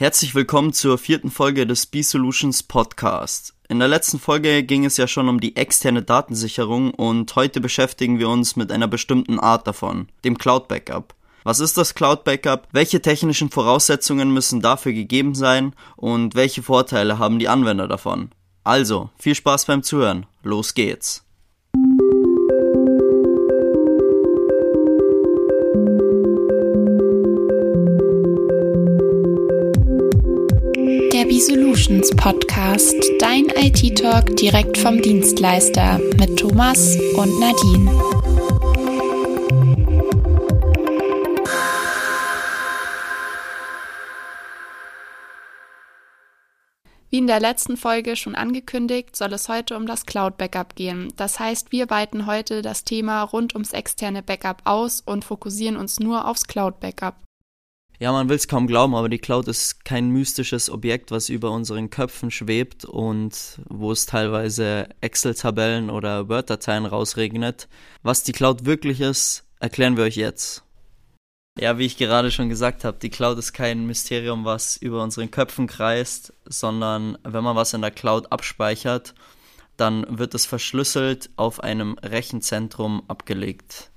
Herzlich willkommen zur vierten Folge des B-Solutions Podcast. In der letzten Folge ging es ja schon um die externe Datensicherung und heute beschäftigen wir uns mit einer bestimmten Art davon, dem Cloud Backup. Was ist das Cloud Backup? Welche technischen Voraussetzungen müssen dafür gegeben sein und welche Vorteile haben die Anwender davon? Also, viel Spaß beim Zuhören. Los geht's. Solutions Podcast, dein IT-Talk direkt vom Dienstleister mit Thomas und Nadine. Wie in der letzten Folge schon angekündigt, soll es heute um das Cloud Backup gehen. Das heißt, wir weiten heute das Thema rund ums externe Backup aus und fokussieren uns nur aufs Cloud Backup. Ja, man will es kaum glauben, aber die Cloud ist kein mystisches Objekt, was über unseren Köpfen schwebt und wo es teilweise Excel-Tabellen oder Word-Dateien rausregnet. Was die Cloud wirklich ist, erklären wir euch jetzt. Ja, wie ich gerade schon gesagt habe, die Cloud ist kein Mysterium, was über unseren Köpfen kreist, sondern wenn man was in der Cloud abspeichert, dann wird es verschlüsselt auf einem Rechenzentrum abgelegt.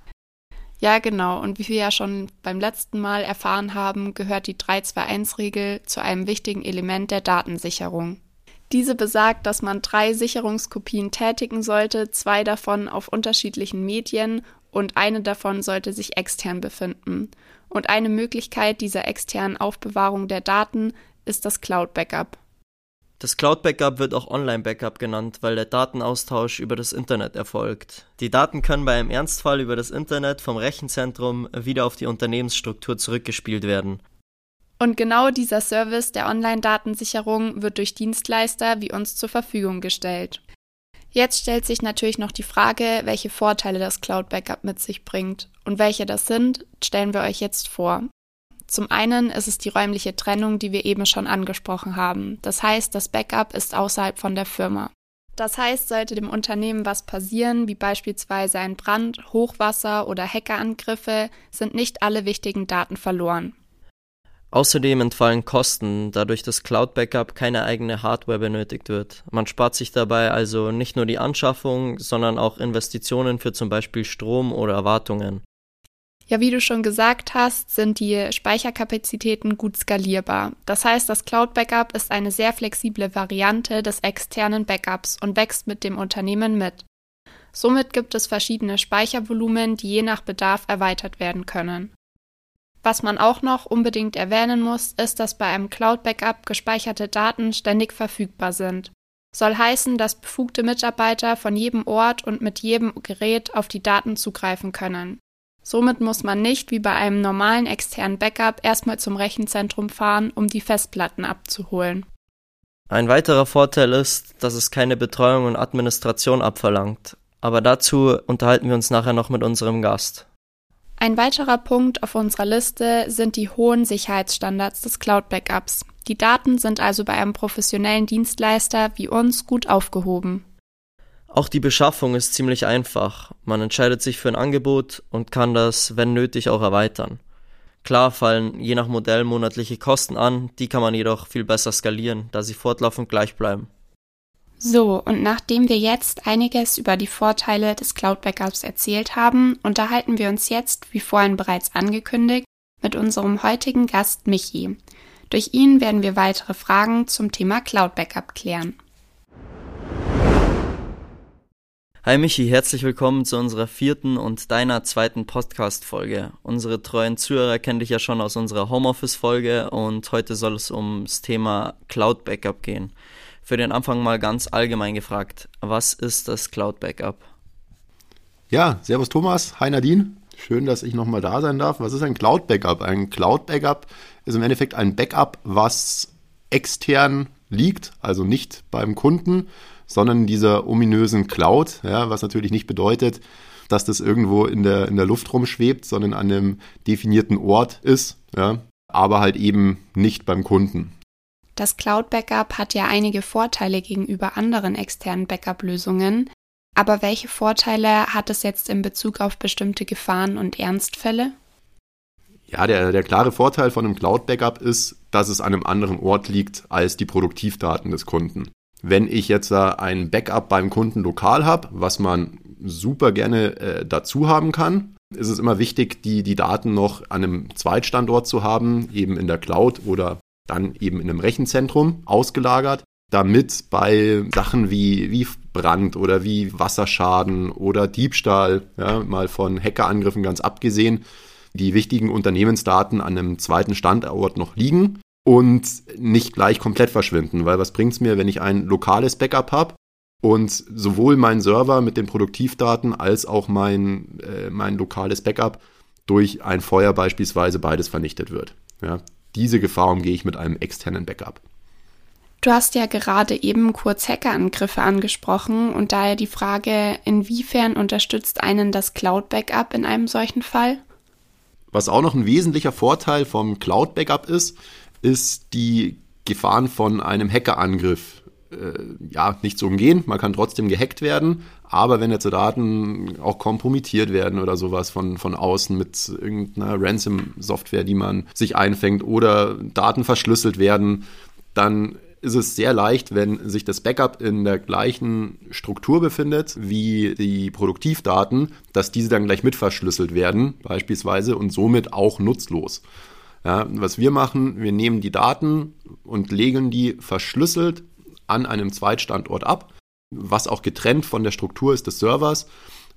Ja, genau. Und wie wir ja schon beim letzten Mal erfahren haben, gehört die 321-Regel zu einem wichtigen Element der Datensicherung. Diese besagt, dass man drei Sicherungskopien tätigen sollte, zwei davon auf unterschiedlichen Medien und eine davon sollte sich extern befinden. Und eine Möglichkeit dieser externen Aufbewahrung der Daten ist das Cloud Backup. Das Cloud Backup wird auch Online Backup genannt, weil der Datenaustausch über das Internet erfolgt. Die Daten können bei einem Ernstfall über das Internet vom Rechenzentrum wieder auf die Unternehmensstruktur zurückgespielt werden. Und genau dieser Service der Online-Datensicherung wird durch Dienstleister wie uns zur Verfügung gestellt. Jetzt stellt sich natürlich noch die Frage, welche Vorteile das Cloud Backup mit sich bringt. Und welche das sind, stellen wir euch jetzt vor. Zum einen ist es die räumliche Trennung, die wir eben schon angesprochen haben. Das heißt, das Backup ist außerhalb von der Firma. Das heißt, sollte dem Unternehmen was passieren, wie beispielsweise ein Brand, Hochwasser oder Hackerangriffe, sind nicht alle wichtigen Daten verloren. Außerdem entfallen Kosten, da durch das Cloud Backup keine eigene Hardware benötigt wird. Man spart sich dabei also nicht nur die Anschaffung, sondern auch Investitionen für zum Beispiel Strom oder Wartungen. Ja, wie du schon gesagt hast, sind die Speicherkapazitäten gut skalierbar. Das heißt, das Cloud Backup ist eine sehr flexible Variante des externen Backups und wächst mit dem Unternehmen mit. Somit gibt es verschiedene Speichervolumen, die je nach Bedarf erweitert werden können. Was man auch noch unbedingt erwähnen muss, ist, dass bei einem Cloud Backup gespeicherte Daten ständig verfügbar sind. Soll heißen, dass befugte Mitarbeiter von jedem Ort und mit jedem Gerät auf die Daten zugreifen können. Somit muss man nicht wie bei einem normalen externen Backup erstmal zum Rechenzentrum fahren, um die Festplatten abzuholen. Ein weiterer Vorteil ist, dass es keine Betreuung und Administration abverlangt. Aber dazu unterhalten wir uns nachher noch mit unserem Gast. Ein weiterer Punkt auf unserer Liste sind die hohen Sicherheitsstandards des Cloud Backups. Die Daten sind also bei einem professionellen Dienstleister wie uns gut aufgehoben. Auch die Beschaffung ist ziemlich einfach. Man entscheidet sich für ein Angebot und kann das, wenn nötig, auch erweitern. Klar fallen je nach Modell monatliche Kosten an, die kann man jedoch viel besser skalieren, da sie fortlaufend gleich bleiben. So, und nachdem wir jetzt einiges über die Vorteile des Cloud Backups erzählt haben, unterhalten wir uns jetzt, wie vorhin bereits angekündigt, mit unserem heutigen Gast Michi. Durch ihn werden wir weitere Fragen zum Thema Cloud Backup klären. Hi Michi, herzlich willkommen zu unserer vierten und deiner zweiten Podcast-Folge. Unsere treuen Zuhörer kennen dich ja schon aus unserer Homeoffice-Folge und heute soll es ums Thema Cloud Backup gehen. Für den Anfang mal ganz allgemein gefragt, was ist das Cloud Backup? Ja, servus Thomas, hi Nadine. Schön, dass ich nochmal da sein darf. Was ist ein Cloud Backup? Ein Cloud Backup ist im Endeffekt ein Backup, was extern liegt, also nicht beim Kunden, sondern in dieser ominösen Cloud, ja, was natürlich nicht bedeutet, dass das irgendwo in der, in der Luft rumschwebt, sondern an einem definierten Ort ist, ja, aber halt eben nicht beim Kunden. Das Cloud Backup hat ja einige Vorteile gegenüber anderen externen Backup-Lösungen. Aber welche Vorteile hat es jetzt in Bezug auf bestimmte Gefahren und Ernstfälle? Ja, der, der klare Vorteil von einem Cloud-Backup ist, dass es an einem anderen Ort liegt als die Produktivdaten des Kunden. Wenn ich jetzt ein Backup beim Kunden lokal habe, was man super gerne äh, dazu haben kann, ist es immer wichtig, die, die Daten noch an einem Zweitstandort zu haben, eben in der Cloud oder dann eben in einem Rechenzentrum ausgelagert, damit bei Sachen wie, wie Brand oder wie Wasserschaden oder Diebstahl, ja, mal von Hackerangriffen ganz abgesehen, die wichtigen Unternehmensdaten an einem zweiten Standort noch liegen und nicht gleich komplett verschwinden. Weil was bringt es mir, wenn ich ein lokales Backup habe und sowohl mein Server mit den Produktivdaten als auch mein, äh, mein lokales Backup durch ein Feuer beispielsweise beides vernichtet wird. Ja, diese Gefahr umgehe ich mit einem externen Backup. Du hast ja gerade eben kurz Hackerangriffe angesprochen und daher die Frage, inwiefern unterstützt einen das Cloud-Backup in einem solchen Fall? Was auch noch ein wesentlicher Vorteil vom Cloud-Backup ist, ist die Gefahren von einem Hackerangriff äh, ja nicht zu umgehen. Man kann trotzdem gehackt werden, aber wenn jetzt Daten auch kompromittiert werden oder sowas von, von außen mit irgendeiner Ransom-Software, die man sich einfängt oder Daten verschlüsselt werden, dann ist es sehr leicht, wenn sich das Backup in der gleichen Struktur befindet wie die Produktivdaten, dass diese dann gleich mit verschlüsselt werden, beispielsweise, und somit auch nutzlos. Ja, was wir machen, wir nehmen die Daten und legen die verschlüsselt an einem Zweitstandort ab, was auch getrennt von der Struktur ist des Servers,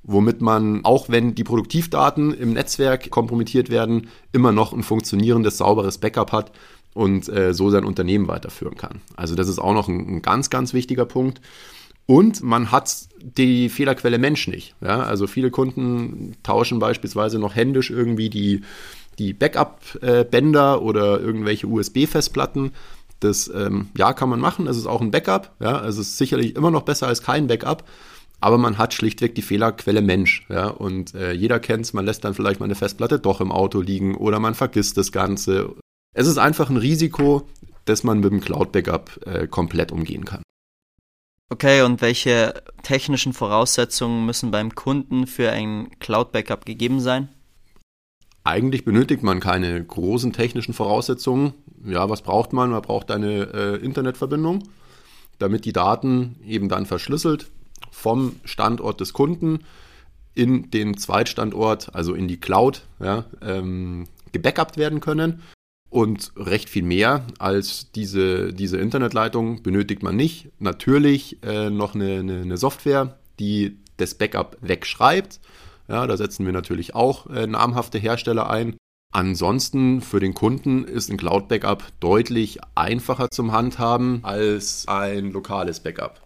womit man, auch wenn die Produktivdaten im Netzwerk kompromittiert werden, immer noch ein funktionierendes, sauberes Backup hat, und äh, so sein Unternehmen weiterführen kann. Also das ist auch noch ein, ein, ganz, ganz wichtiger Punkt. Und man hat die Fehlerquelle Mensch nicht. Ja? Also viele Kunden tauschen beispielsweise noch händisch irgendwie die, die Backup-Bänder oder irgendwelche USB-Festplatten. Das ähm, ja kann man machen. Es ist auch ein Backup. Ja? Es ist sicherlich immer noch besser als kein Backup. Aber man hat schlichtweg die Fehlerquelle Mensch. Ja? Und äh, jeder kennt es, man lässt dann vielleicht mal eine Festplatte doch im Auto liegen oder man vergisst das Ganze es ist einfach ein Risiko, das man mit dem Cloud-Backup äh, komplett umgehen kann. Okay, und welche technischen Voraussetzungen müssen beim Kunden für ein Cloud-Backup gegeben sein? Eigentlich benötigt man keine großen technischen Voraussetzungen. Ja, was braucht man? Man braucht eine äh, Internetverbindung, damit die Daten eben dann verschlüsselt vom Standort des Kunden in den Zweitstandort, also in die Cloud, ja, ähm, gebackupt werden können. Und recht viel mehr als diese, diese Internetleitung benötigt man nicht. Natürlich äh, noch eine, eine, eine, Software, die das Backup wegschreibt. Ja, da setzen wir natürlich auch äh, namhafte Hersteller ein. Ansonsten für den Kunden ist ein Cloud-Backup deutlich einfacher zum Handhaben als ein lokales Backup.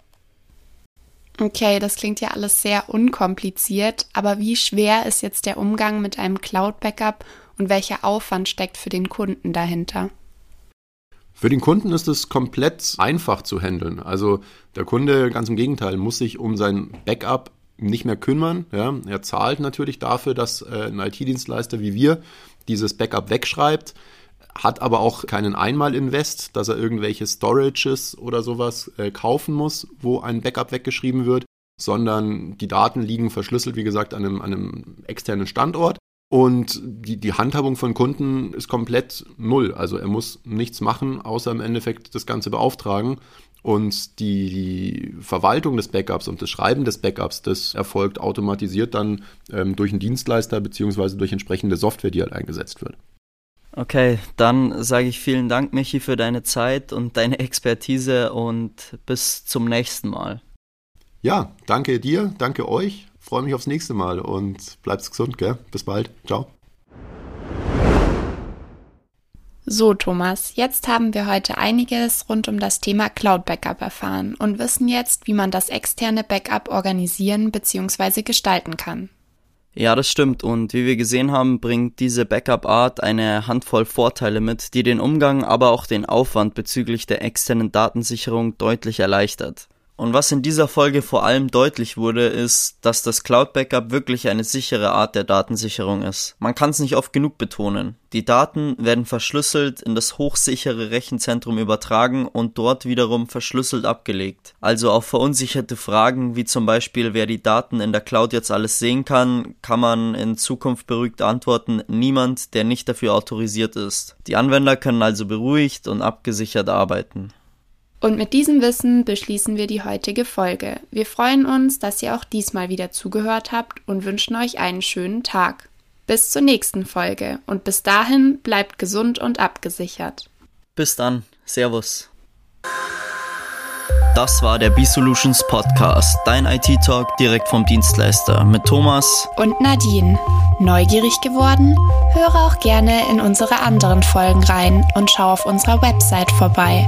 Okay, das klingt ja alles sehr unkompliziert, aber wie schwer ist jetzt der Umgang mit einem Cloud-Backup und welcher Aufwand steckt für den Kunden dahinter? Für den Kunden ist es komplett einfach zu handeln. Also der Kunde, ganz im Gegenteil, muss sich um sein Backup nicht mehr kümmern. Ja. Er zahlt natürlich dafür, dass äh, ein IT-Dienstleister wie wir dieses Backup wegschreibt, hat aber auch keinen Einmal-Invest, dass er irgendwelche Storages oder sowas äh, kaufen muss, wo ein Backup weggeschrieben wird, sondern die Daten liegen verschlüsselt, wie gesagt, an einem, an einem externen Standort. Und die, die Handhabung von Kunden ist komplett null. Also er muss nichts machen, außer im Endeffekt das Ganze beauftragen. Und die, die Verwaltung des Backups und das Schreiben des Backups, das erfolgt automatisiert dann ähm, durch einen Dienstleister beziehungsweise durch entsprechende Software, die halt eingesetzt wird. Okay, dann sage ich vielen Dank, Michi, für deine Zeit und deine Expertise und bis zum nächsten Mal. Ja, danke dir, danke euch freue mich aufs nächste Mal und bleibt gesund, gell? Bis bald. Ciao. So, Thomas, jetzt haben wir heute einiges rund um das Thema Cloud Backup erfahren und wissen jetzt, wie man das externe Backup organisieren bzw. gestalten kann. Ja, das stimmt. Und wie wir gesehen haben, bringt diese Backup-Art eine Handvoll Vorteile mit, die den Umgang, aber auch den Aufwand bezüglich der externen Datensicherung deutlich erleichtert. Und was in dieser Folge vor allem deutlich wurde, ist, dass das Cloud Backup wirklich eine sichere Art der Datensicherung ist. Man kann es nicht oft genug betonen. Die Daten werden verschlüsselt in das hochsichere Rechenzentrum übertragen und dort wiederum verschlüsselt abgelegt. Also auf verunsicherte Fragen wie zum Beispiel, wer die Daten in der Cloud jetzt alles sehen kann, kann man in Zukunft beruhigt antworten, niemand, der nicht dafür autorisiert ist. Die Anwender können also beruhigt und abgesichert arbeiten. Und mit diesem Wissen beschließen wir die heutige Folge. Wir freuen uns, dass ihr auch diesmal wieder zugehört habt und wünschen euch einen schönen Tag. Bis zur nächsten Folge und bis dahin bleibt gesund und abgesichert. Bis dann. Servus. Das war der B-Solutions Podcast, dein IT-Talk direkt vom Dienstleister mit Thomas und Nadine. Neugierig geworden? Höre auch gerne in unsere anderen Folgen rein und schau auf unserer Website vorbei.